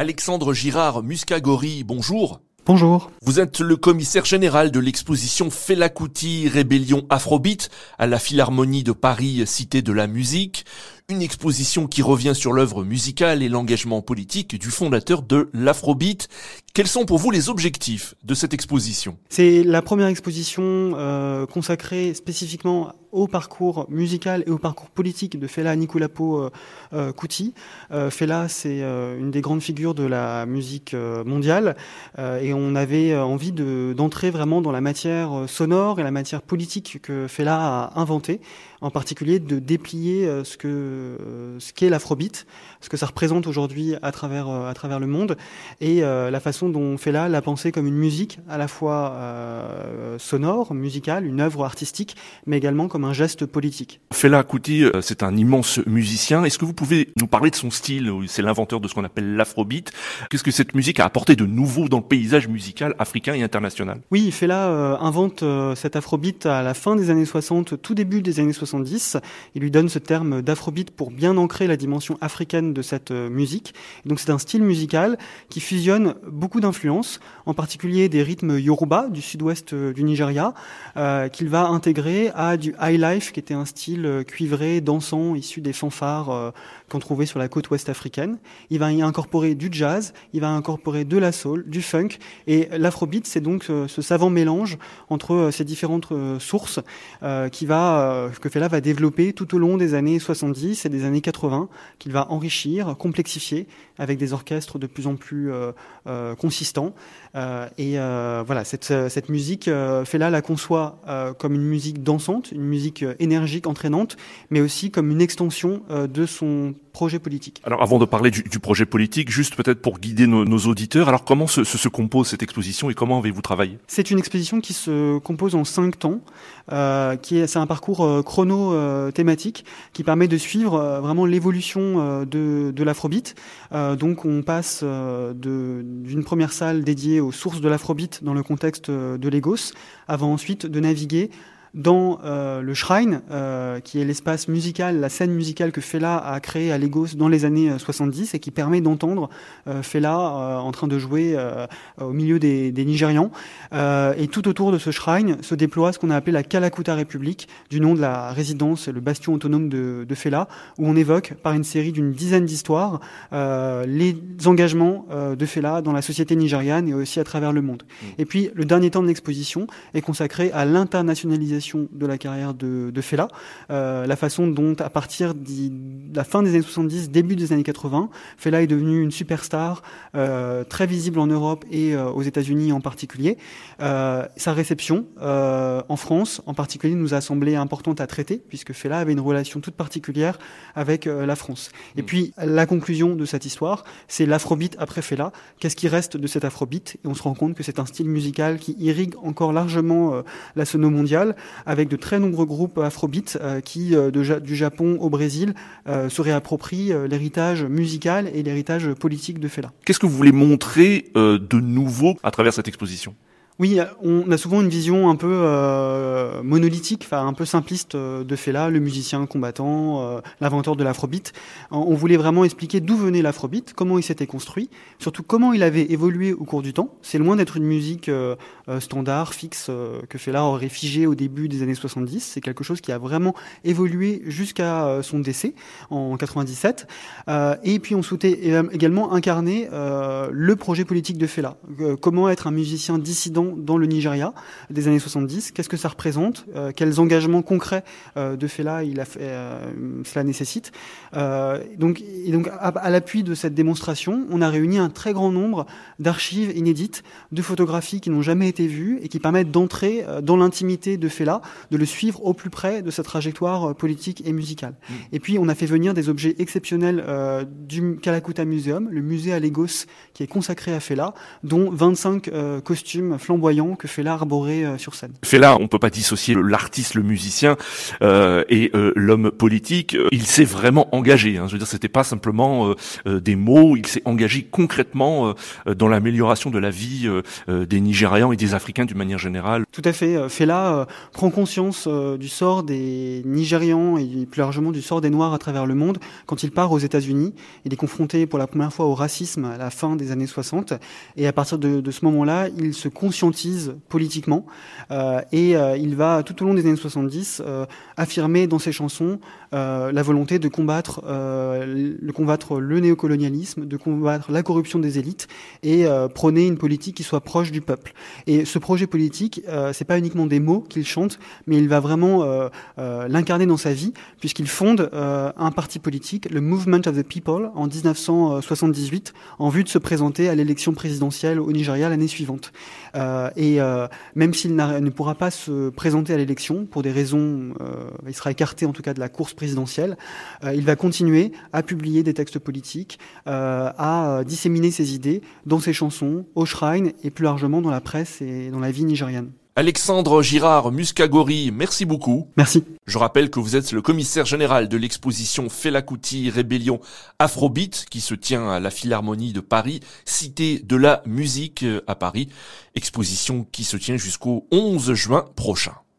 Alexandre Girard Muscagori, bonjour. Bonjour. Vous êtes le commissaire général de l'exposition Fela Kuti Rébellion Afrobeat à la Philharmonie de Paris, Cité de la musique. Une exposition qui revient sur l'œuvre musicale et l'engagement politique du fondateur de l'Afrobeat. Quels sont pour vous les objectifs de cette exposition? C'est la première exposition euh, consacrée spécifiquement au parcours musical et au parcours politique de Fela Nikulapo euh, euh, Kuti. Euh, Fela, c'est une des grandes figures de la musique mondiale et on avait envie d'entrer vraiment dans la matière sonore et la matière politique que Fela a inventée, en particulier de déplier ce que ce qu'est l'afrobeat, ce que ça représente aujourd'hui à travers à travers le monde et la façon dont Fela l'a pensé comme une musique à la fois sonore, musicale, une œuvre artistique, mais également comme un geste politique. Fela Kuti, euh, c'est un immense musicien. Est-ce que vous pouvez nous parler de son style? C'est l'inventeur de ce qu'on appelle l'afrobeat. Qu'est-ce que cette musique a apporté de nouveau dans le paysage musical africain et international? Oui, Fela euh, invente euh, cet afrobeat à la fin des années 60, tout début des années 70. Il lui donne ce terme d'afrobeat pour bien ancrer la dimension africaine de cette musique. donc c'est un style musical qui fusionne beaucoup d'influences, en particulier des rythmes yoruba du sud-ouest du Nigeria, qu'il va intégrer à du life, qui était un style euh, cuivré, dansant, issu des fanfares euh, qu'on trouvait sur la côte ouest africaine. Il va y incorporer du jazz, il va incorporer de la soul, du funk, et l'afrobeat, c'est donc euh, ce, savant mélange entre ces différentes sources qui va, que Fela va développer tout au long des années 70 et des années 80, qu'il va enrichir, complexifier, avec des orchestres de plus en plus consistants. et voilà, cette, cette musique, Fela la conçoit comme une musique dansante, une musique euh, énergique, entraînante, mais aussi comme une extension euh, de son projet politique. Alors avant de parler du, projet politique, juste peut-être pour guider nos, auditeurs, alors comment se, se, compose cette exposition et comment avez-vous travaillé? C'est une exposition qui se compose en cinq temps, euh, qui est c'est un parcours euh, chrono euh, thématique qui permet de suivre euh, vraiment l'évolution de, de l'afrobeat. donc on passe d'une première salle dédiée aux sources de l'afrobeat dans le contexte de Lagos, avant ensuite de naviguer dans euh, le Shrine, euh, qui est l'espace musical, la scène musicale que Fela a créé à Lagos dans les années 70 euh, et qui permet d'entendre Fela en train de jouer au milieu des, des Nigérians. et tout autour de ce Shrine se déploie ce qu'on a appelé la Kalakuta République, du nom de la résidence, le bastion autonome de, de Fela, où on évoque par une série d'une dizaine d'histoires les engagements de Fela dans la société nigériane et aussi à travers le monde. Mmh. Et puis le dernier temps de l'exposition est consacré à l'internationalisation de la carrière de, de Fela, euh, la façon dont, à partir de la fin des années 70, début des années 80, Fela est devenu une superstar euh, très visible en Europe et euh, aux États-Unis en particulier. sa réception en France, en particulier, nous a semblé importante à traiter, puisque Fela avait une relation toute particulière avec la France. Et mm. puis, la conclusion de cette histoire, c'est l'afrobeat après Fela. Qu'est-ce qui reste de cet afrobeat? Et on se rend compte que c'est un style musical qui irrigue encore largement la sono mondiale, avec de très nombreux groupes afrobeat euh, qui, euh, du Japon au Brésil, euh, se réapproprient l'héritage musical et l'héritage politique de Fela. Qu'est-ce que vous voulez montrer de nouveau à travers cette exposition? Oui, on a souvent une vision un peu euh, monolithique, enfin un peu simpliste euh, de Fela, le musicien combattant, euh, l'inventeur de l'afrobeat. On voulait vraiment expliquer d'où venait l'afrobeat, comment il s'était construit, surtout comment il avait évolué au cours du temps. C'est loin d'être une musique standard, fixe, que Fela aurait figé au début des années 70. C'est quelque chose qui a vraiment évolué jusqu'à son décès en 97. et puis on souhaitait également incarner le projet politique de Fela. comment être un musicien dissident dans le Nigeria des années 70. Qu'est-ce que ça représente? Euh, Quels engagements concrets euh, de Fela il a fait, euh, cela nécessite? Donc, et donc, à, l'appui de cette démonstration, on a réuni un très grand nombre d'archives inédites, de photographies qui n'ont jamais été vues et qui permettent d'entrer dans l'intimité de Fela, de le suivre au plus près de sa trajectoire politique et musicale. Mmh. Et puis, on a fait venir des objets exceptionnels du Kalakuta Museum, le musée à Lagos qui est consacré à Fela, dont 25 costumes flambants flamboyant que Fela arborait sur scène. Fela, on peut pas dissocier l'artiste, le musicien et l'homme politique. Il s'est vraiment engagé. Hein. Je veux dire, c'était pas simplement des mots. Il s'est engagé concrètement dans l'amélioration de la vie des Nigérians et des Africains d'une manière générale. Tout à fait. Fela prend conscience du sort des Nigérians et plus largement du sort des Noirs à travers le monde quand il part aux États-Unis. Il est confronté pour la première fois au racisme à la fin des années 60 et à partir de, de ce moment-là, il se politiquement euh, et euh, il va tout au long des années 70 euh, affirmer dans ses chansons la volonté de combattre, le, néocolonialisme, de combattre la corruption des élites et prôner une politique qui soit proche du peuple. Et ce projet politique, c'est pas uniquement des mots qu'il chante, mais il va vraiment l'incarner dans sa vie puisqu'il fonde un parti politique, le Movement of the People, en 1978, en vue de se présenter à l'élection présidentielle au Nigeria l'année suivante. Et euh, même s'il ne pourra pas se présenter à l'élection pour des raisons, euh, il sera écarté en tout cas de la course présidentielle, il va continuer à publier des textes politiques, à disséminer ses idées dans ses chansons, au shrine et plus largement dans la presse et dans la vie nigériane. Alexandre Girard Muscagori, merci beaucoup. Merci. Je rappelle que vous êtes le commissaire général de l'exposition Felakuti Rébellion Afrobeat qui se tient à la Philharmonie de Paris, cité de la musique à Paris, exposition qui se tient jusqu'au 11 juin prochain.